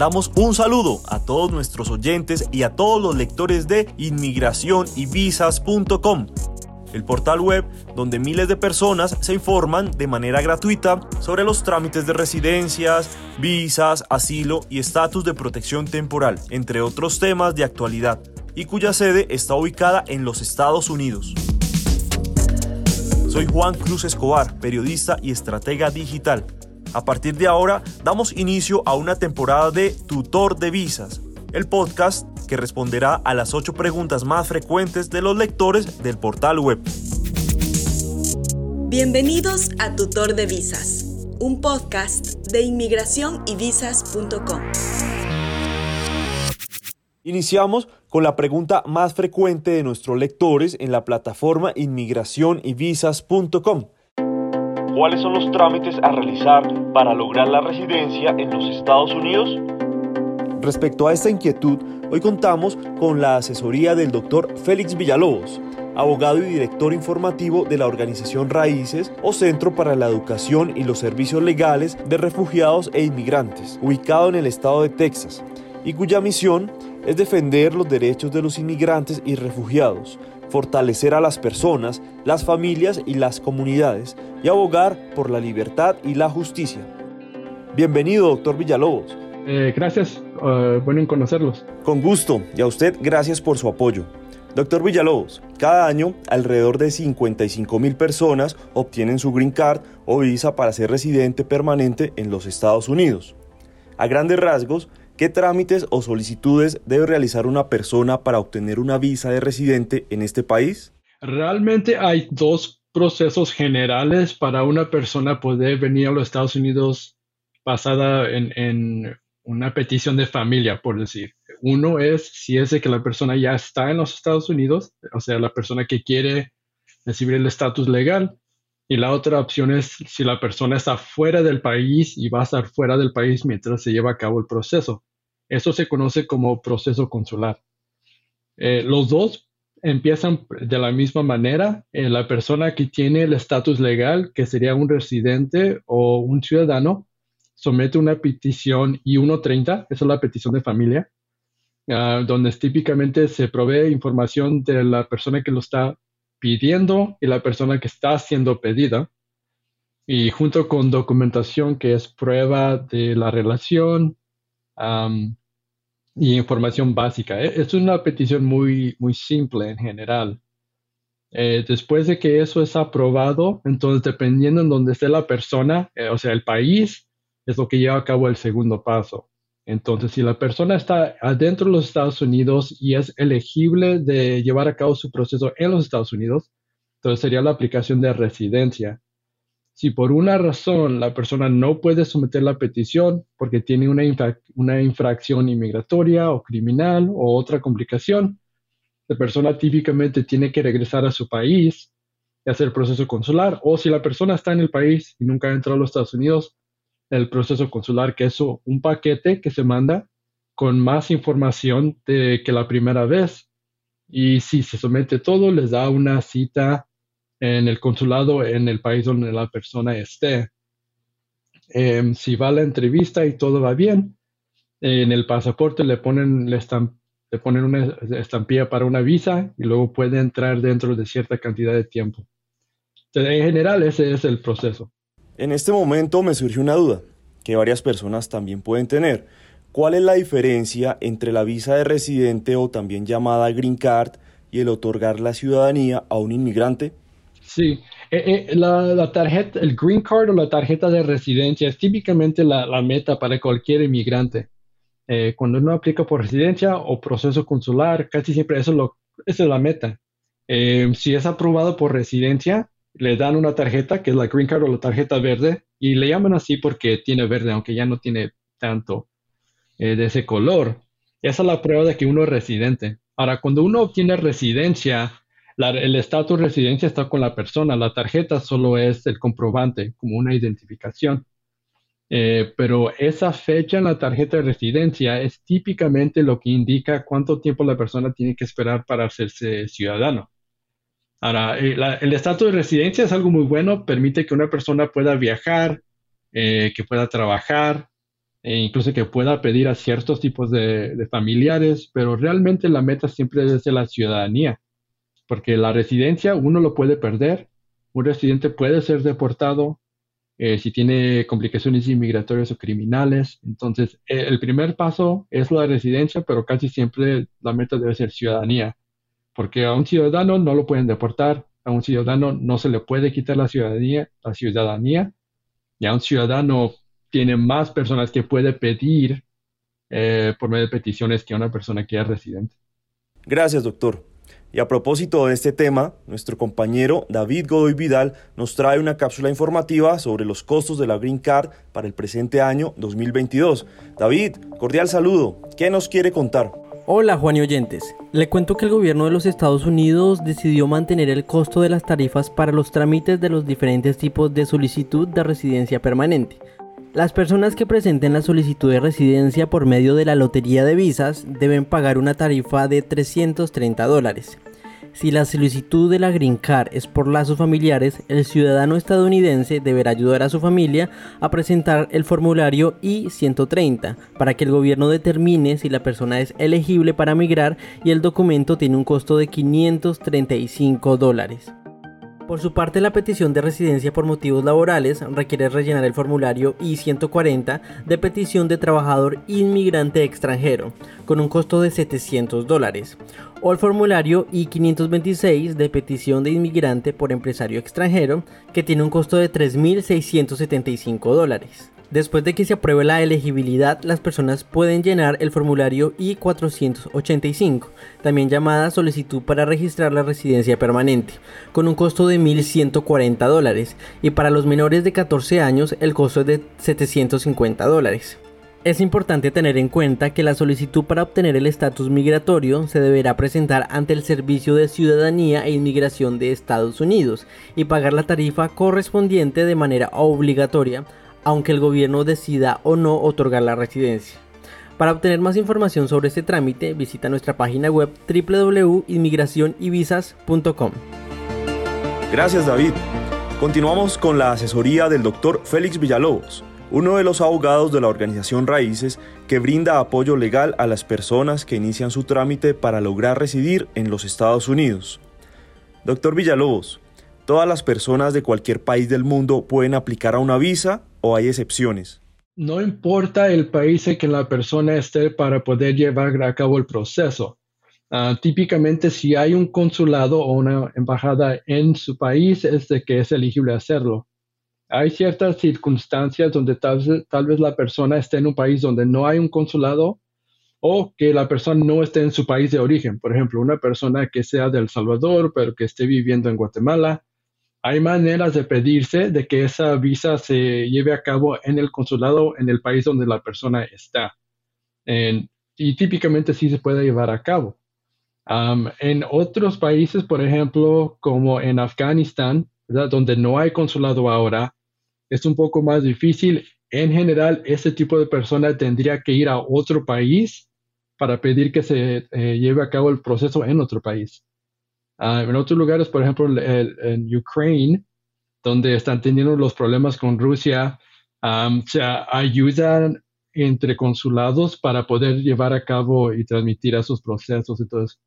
damos un saludo a todos nuestros oyentes y a todos los lectores de inmigracionyvisas.com el portal web donde miles de personas se informan de manera gratuita sobre los trámites de residencias, visas, asilo y estatus de protección temporal, entre otros temas de actualidad, y cuya sede está ubicada en los Estados Unidos. Soy Juan Cruz Escobar, periodista y estratega digital. A partir de ahora, damos inicio a una temporada de Tutor de Visas, el podcast que responderá a las ocho preguntas más frecuentes de los lectores del portal web. Bienvenidos a Tutor de Visas, un podcast de inmigración y visas.com. Iniciamos con la pregunta más frecuente de nuestros lectores en la plataforma inmigración y visas.com. ¿Cuáles son los trámites a realizar para lograr la residencia en los Estados Unidos? Respecto a esta inquietud, hoy contamos con la asesoría del doctor Félix Villalobos, abogado y director informativo de la organización Raíces o Centro para la Educación y los Servicios Legales de Refugiados e Inmigrantes, ubicado en el estado de Texas, y cuya misión es defender los derechos de los inmigrantes y refugiados, fortalecer a las personas, las familias y las comunidades, y abogar por la libertad y la justicia. Bienvenido, doctor Villalobos. Eh, gracias, uh, bueno en conocerlos. Con gusto, y a usted gracias por su apoyo. Doctor Villalobos, cada año alrededor de 55 mil personas obtienen su green card o visa para ser residente permanente en los Estados Unidos. A grandes rasgos, ¿qué trámites o solicitudes debe realizar una persona para obtener una visa de residente en este país? Realmente hay dos procesos generales para una persona poder venir a los Estados Unidos basada en, en una petición de familia, por decir. Uno es si es de que la persona ya está en los Estados Unidos, o sea, la persona que quiere recibir el estatus legal. Y la otra opción es si la persona está fuera del país y va a estar fuera del país mientras se lleva a cabo el proceso. Eso se conoce como proceso consular. Eh, los dos empiezan de la misma manera. Eh, la persona que tiene el estatus legal, que sería un residente o un ciudadano, somete una petición I-130, esa es la petición de familia, uh, donde típicamente se provee información de la persona que lo está pidiendo y la persona que está siendo pedida, y junto con documentación que es prueba de la relación y información básica. E, es una petición muy, muy simple en general. Eh, después de que eso es aprobado, entonces dependiendo en dónde esté la persona, eh, o sea, el país, es lo que lleva a cabo el segundo paso. Entonces, si la persona está adentro de los Estados Unidos y es elegible de llevar a cabo su proceso en los Estados Unidos, entonces sería la aplicación de residencia. Si por una razón la persona no puede someter la petición porque tiene una, una infracción inmigratoria o criminal o otra complicación, la persona típicamente tiene que regresar a su país y hacer el proceso consular. O si la persona está en el país y nunca ha entrado a los Estados Unidos, el proceso consular, que es un paquete que se manda con más información de que la primera vez. Y si se somete todo, les da una cita en el consulado en el país donde la persona esté. Em, si va a la entrevista y todo va bien, en el pasaporte le ponen, le, le ponen una estampilla para una visa y luego puede entrar dentro de cierta cantidad de tiempo. en general, ese es el proceso. En este momento me surge una duda que varias personas también pueden tener. ¿Cuál es la diferencia entre la visa de residente o también llamada Green Card y el otorgar la ciudadanía a un inmigrante? Sí, eh, eh, la, tarjeta, el Green Card o la tarjeta de residencia es típicamente la, meta para cualquier inmigrante. Eh, cuando uno aplica por residencia o proceso consular, casi siempre eso lo, esa es la meta. si es aprobado por residencia, le dan una tarjeta que es la Green Card o la tarjeta verde y le llaman así porque tiene verde, aunque ya no tiene tanto de ese color. Esa es la prueba de que uno es residente. Ahora, cuando uno obtiene residencia, el estatus de residencia está con la persona, la tarjeta solo es el comprobante, como una identificación. Eh, pero esa fecha en la tarjeta de residencia es típicamente lo que indica cuánto tiempo la persona tiene que esperar para hacerse ciudadano. Ahora, eh, el estatus de residencia es algo muy bueno, permite que una persona pueda viajar, eh, que pueda trabajar, e incluso que pueda pedir a ciertos tipos de, de familiares, pero realmente la meta siempre es de la ciudadanía, porque la residencia uno lo puede perder, un residente puede ser deportado, eh, si tiene complicaciones inmigratorias o criminales. Entonces, eh, el primer paso es la residencia, pero casi siempre la meta debe ser ciudadanía, porque a un ciudadano no lo pueden deportar, a un ciudadano no se le puede quitar la ciudadanía, la ciudadanía, y a un ciudadano tiene más personas que puede pedir eh, por medio de peticiones que a una persona que es residente. Gracias, doctor. Y a propósito de este tema, nuestro compañero David Godoy Vidal nos trae una cápsula informativa sobre los costos de la Green Card para el presente año 2022. David, cordial saludo. ¿Qué nos quiere contar? Hola Juan y oyentes. Le cuento que el gobierno de los Estados Unidos decidió mantener el costo de las tarifas para los trámites de los diferentes tipos de solicitud de residencia permanente. Las personas que presenten la solicitud de residencia por medio de la lotería de visas deben pagar una tarifa de 330 dólares. Si la solicitud de la Green Card es por lazos familiares, el ciudadano estadounidense deberá ayudar a su familia a presentar el formulario I-130 para que el gobierno determine si la persona es elegible para migrar y el documento tiene un costo de 535 dólares. Por su parte, la petición de residencia por motivos laborales requiere rellenar el formulario I-140 de petición de trabajador inmigrante extranjero, con un costo de 700 dólares, o el formulario I-526 de petición de inmigrante por empresario extranjero, que tiene un costo de 3.675 dólares. Después de que se apruebe la elegibilidad, las personas pueden llenar el formulario I-485, también llamada solicitud para registrar la residencia permanente, con un costo de 1.140 dólares, y para los menores de 14 años el costo es de 750 dólares. Es importante tener en cuenta que la solicitud para obtener el estatus migratorio se deberá presentar ante el Servicio de Ciudadanía e Inmigración de Estados Unidos y pagar la tarifa correspondiente de manera obligatoria aunque el gobierno decida o no otorgar la residencia. Para obtener más información sobre este trámite, visita nuestra página web www.inmigracionyvisas.com. Gracias David. Continuamos con la asesoría del doctor Félix Villalobos, uno de los abogados de la organización Raíces que brinda apoyo legal a las personas que inician su trámite para lograr residir en los Estados Unidos. Doctor Villalobos, ¿todas las personas de cualquier país del mundo pueden aplicar a una visa o hay excepciones? No importa el país en que la persona esté para poder llevar a cabo el proceso. Ah, típicamente, si hay un consulado o una embajada en su país, es de que es elegible hacerlo. Hay ciertas circunstancias donde tal, tal vez la persona esté en un país donde no hay un consulado o que la persona no esté en su país de origen. Por ejemplo, una persona que sea de El Salvador, pero que esté viviendo en Guatemala, hay maneras de pedirse de que esa visa se lleve a cabo en el consulado en el país donde la persona está. y típicamente sí se puede llevar a cabo. en otros países, por ejemplo, como en Afganistán, donde no hay consulado ahora, es un poco más difícil. En general, ese tipo de persona tendría que ir a otro país para pedir que se eh, lleve a cabo el proceso en otro país. Ah, en otros lugares, por ejemplo, en Ucrania, donde están teniendo los problemas con Rusia, se ayudan entre consulados para poder llevar a cabo y transmitir esos procesos. Entonces,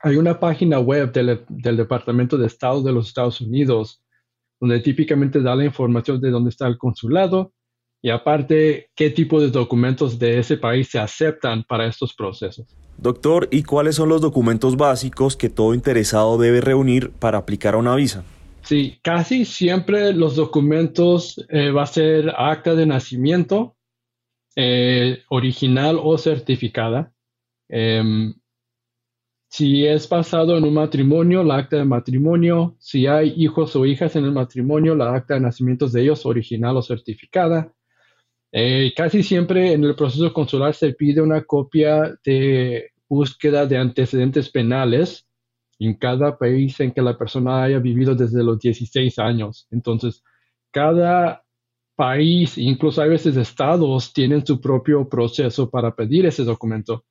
hay una página web del, del, Departamento de Estado de los Estados Unidos donde típicamente da la información de dónde está el consulado y aparte qué tipo de documentos de ese país se aceptan para estos procesos. Doctor, ¿y cuáles son los documentos básicos que todo interesado debe reunir para aplicar a una visa? Sí, casi siempre los documentos eh, va a ser acta de nacimiento, eh, original o certificada. Em, si es basado en un matrimonio, la acta de matrimonio. Si hay hijos o hijas en el matrimonio, la acta de nacimiento de ellos, original o certificada. Eh, casi siempre en el proceso consular se pide una copia de búsqueda de antecedentes penales en cada país en que la persona haya vivido desde los 16 años. Entonces, cada país, incluso a veces estados, tienen su propio proceso para pedir ese documento.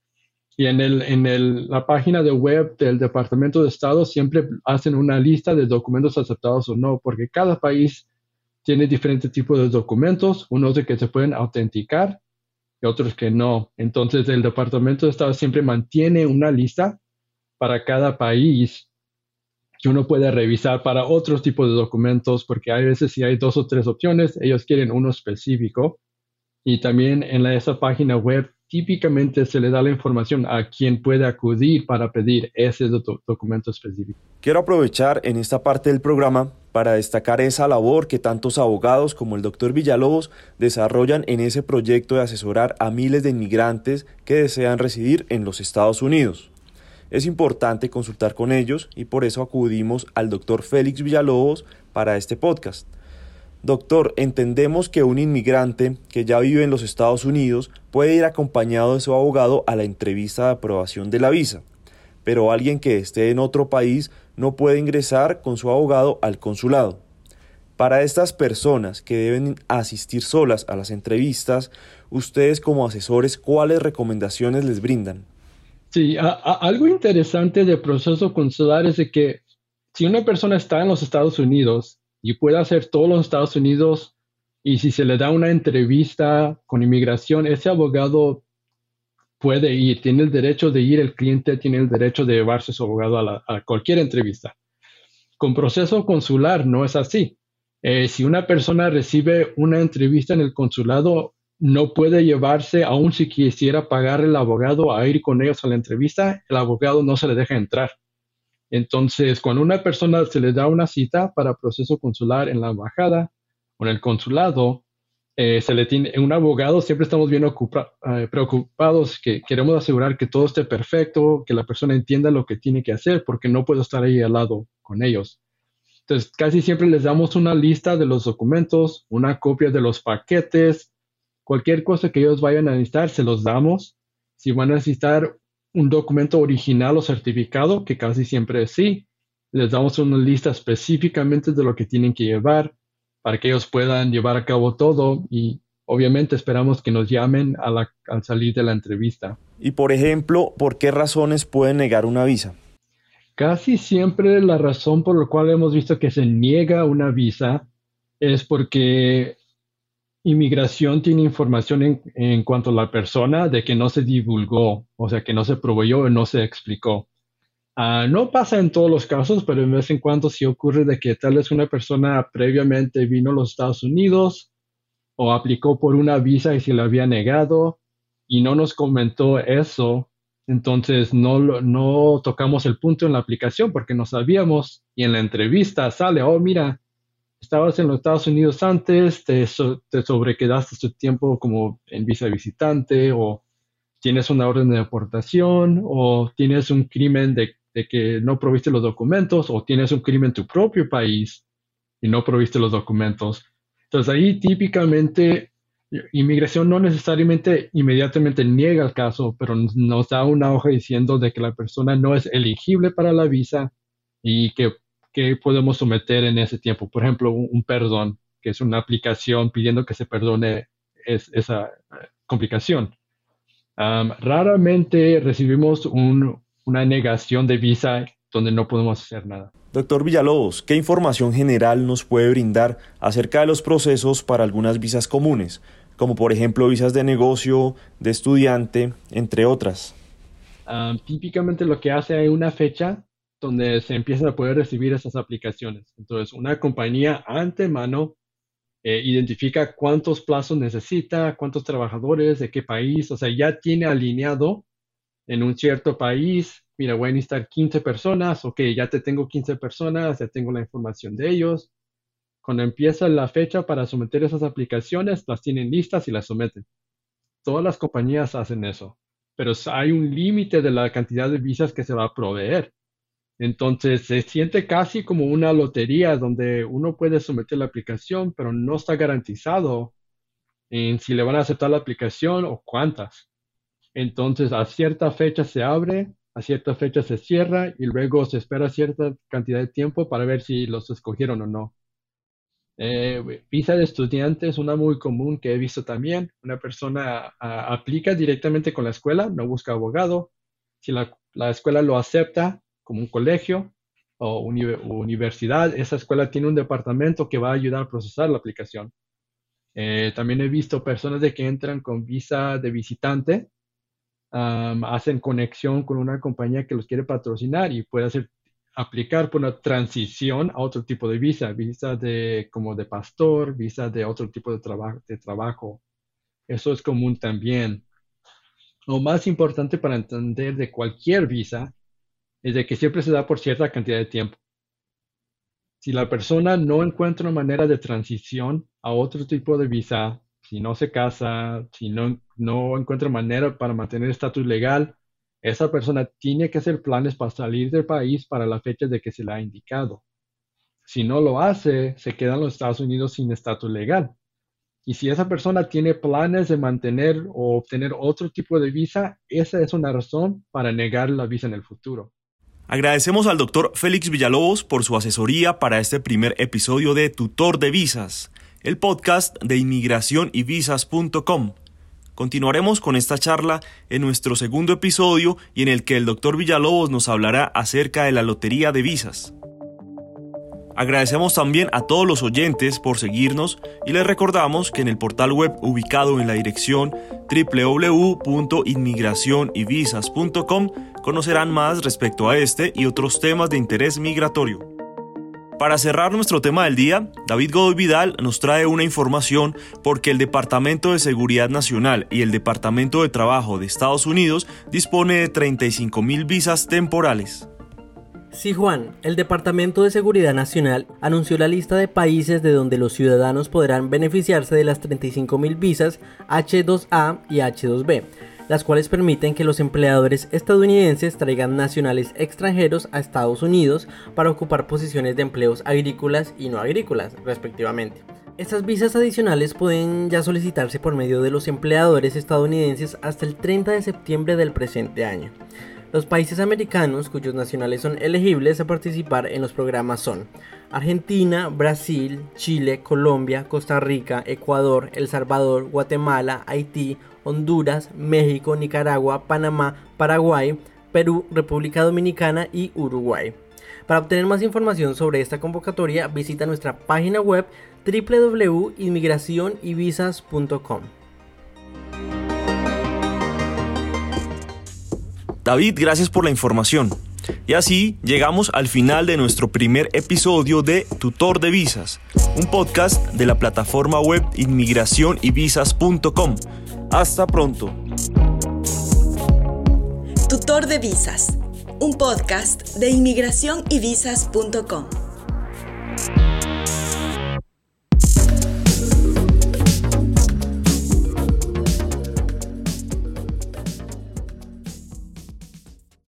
Y en, el, en el, la página de web del Departamento de Estado siempre hacen una lista de documentos aceptados o no, porque cada país tiene diferentes tipos de documentos, unos de que se pueden autenticar y otros que no. Entonces el Departamento de Estado siempre mantiene una lista para cada país que uno puede revisar para otros tipos de documentos, porque hay veces si hay dos o tres opciones, ellos quieren uno específico. Y también en la, esa página web típicamente se le da la información a quien puede acudir para pedir ese documento específico. Quiero aprovechar en esta parte del programa para destacar esa labor que tantos abogados como el doctor Villalobos desarrollan en ese proyecto de asesorar a miles de inmigrantes que desean residir en los Estados Unidos. Es importante consultar con ellos y por eso acudimos al doctor Félix Villalobos para este podcast. Doctor, entendemos que un inmigrante que ya vive en los Estados Unidos puede ir acompañado de su abogado a la entrevista de aprobación de la visa, pero alguien que esté en otro país no puede ingresar con su abogado al consulado. Para estas personas que deben asistir solas a las entrevistas, ustedes como asesores, ¿cuáles recomendaciones les brindan? Sí, algo interesante del proceso consular es de que si una persona está en los Estados Unidos y puede hacer todos los Estados Unidos y si se le da una entrevista con inmigración, ese abogado puede ir, tiene el derecho de ir, el cliente tiene el derecho de llevarse su abogado a, cualquier entrevista. Con proceso consular no es así. Eh, si una persona recibe una entrevista en el consulado, no puede llevarse, aun si quisiera pagar el abogado a ir con ellos a la entrevista, el abogado no se le deja entrar. Entonces, cuando una persona se le da una cita para proceso consular en la embajada o en el consulado, eh, se le tiene un abogado, siempre estamos bien eh, preocupados que queremos asegurar que todo esté perfecto, que la persona entienda lo que tiene que hacer, porque no puedo estar ahí al lado con ellos. Entonces, casi siempre les damos una lista de los documentos, una copia de los paquetes, cualquier cosa que ellos vayan a necesitar, se los damos. Si van a necesitar un documento original o certificado, que casi siempre es sí. Les damos una lista específicamente de lo que tienen que llevar para que ellos puedan llevar a cabo todo y obviamente esperamos que nos llamen al salir de la entrevista. Y por ejemplo, ¿por qué razones pueden negar una visa? Casi siempre la razón por la cual hemos visto que se niega una visa es porque Inmigración tiene información en, cuanto a la persona de que no se divulgó, o sea, que no se proveyó o no se explicó. Ah, no pasa en todos los casos, pero de vez en cuando sí ocurre de que tal vez una persona previamente vino a los Estados Unidos o aplicó por una visa y se le había negado y no nos comentó eso, entonces no, no tocamos el punto en la aplicación porque no sabíamos y en la entrevista sale, oh, mira, estabas en los Estados Unidos antes, te, te sobrequedaste tu tiempo como en visa visitante o tienes una orden de deportación o tienes un crimen de, que no proviste los documentos o tienes un crimen en tu propio país y no proviste los documentos. Entonces ahí típicamente inmigración no necesariamente inmediatamente niega el caso, pero nos da una hoja diciendo de que la persona no es elegible para la visa y que que podemos someter en ese tiempo. Por ejemplo, un, perdón, que es una aplicación pidiendo que se perdone esa eh, complicación. raramente recibimos una negación de visa donde no podemos hacer nada. Doctor Villalobos, ¿qué información general nos puede brindar acerca de los procesos para algunas visas comunes, como por ejemplo visas de negocio, de estudiante, entre otras? típicamente lo que hace hay una fecha donde se empiezan a poder recibir esas aplicaciones. Entonces, una compañía antemano eh, identifica cuántos plazos necesita, cuántos trabajadores, de qué país, o sea, ya tiene alineado en un cierto país, mira, voy a necesitar 15 personas, ok, ya te tengo 15 personas, ya tengo la información de ellos. Cuando empieza la fecha para someter esas aplicaciones, las tienen listas y las someten. Todas las compañías hacen eso, pero hay un límite de la cantidad de visas que se va a proveer. Entonces se siente casi como una lotería donde uno puede someter la aplicación, pero no está garantizado en si le van a aceptar la aplicación o cuántas. Entonces a cierta fecha se abre, a cierta fecha se cierra y luego se espera cierta cantidad de tiempo para ver si los escogieron o no. Eh, visa de estudiante es una muy común que he visto también. Una persona aplica directamente con la escuela, no busca abogado. Si la escuela lo acepta, como un colegio o universidad, esa escuela tiene un departamento que va a ayudar a procesar la aplicación. Eh, también he visto personas de que entran con visa de visitante, hacen conexión con una compañía que los quiere patrocinar y puede hacer aplicar por una transición a otro tipo de visa, visa de como de pastor, visa de otro tipo de, trabajo de trabajo. Eso es común también. Lo más importante para entender de cualquier visa es de que siempre se da por cierta cantidad de tiempo. Si la persona no encuentra una manera de transición a otro tipo de visa, si no se casa, si no, no encuentra manera para mantener estatus legal, esa persona tiene que hacer planes para salir del país para la fecha de que se le ha indicado. Si no lo hace, se queda en los Estados Unidos sin estatus legal. Y si esa persona tiene planes de mantener o obtener otro tipo de visa, esa es una razón para negar la visa en el futuro. Agradecemos al doctor Félix Villalobos por su asesoría para este primer episodio de Tutor de Visas, el podcast de inmigración y visas.com. Continuaremos con esta charla en nuestro segundo episodio y en el que el doctor Villalobos nos hablará acerca de la lotería de visas. Agradecemos también a todos los oyentes por seguirnos y les recordamos que en el portal web ubicado en la dirección www.inmigracionyvisas.com conocerán más respecto a este y otros temas de interés migratorio. Para cerrar nuestro tema del día, David Godoy Vidal nos trae una información porque el Departamento de Seguridad Nacional y el Departamento de Trabajo de Estados Unidos dispone de 35 mil visas temporales. Sí, Juan, el Departamento de Seguridad Nacional anunció la lista de países de donde los ciudadanos podrán beneficiarse de las 35 mil visas H2A y H2B las cuales permiten que los empleadores estadounidenses traigan nacionales extranjeros a Estados Unidos para ocupar posiciones de empleos agrícolas y no agrícolas, respectivamente. Estas visas adicionales pueden ya solicitarse por medio de los empleadores estadounidenses hasta el 30 de septiembre del presente año. Los países americanos cuyos nacionales son elegibles a participar en los programas son Argentina, Brasil, Chile, Colombia, Costa Rica, Ecuador, El Salvador, Guatemala, Haití, Honduras, México, Nicaragua, Panamá, Paraguay, Perú, República Dominicana y Uruguay. Para obtener más información sobre esta convocatoria, visita nuestra página web www.inmigracionyvisas.com. David, gracias por la información. Y así llegamos al final de nuestro primer episodio de Tutor de Visas, un podcast de la plataforma web inmigracionyvisas.com. Hasta pronto. Tutor de Visas, un podcast de inmigración y visas.com.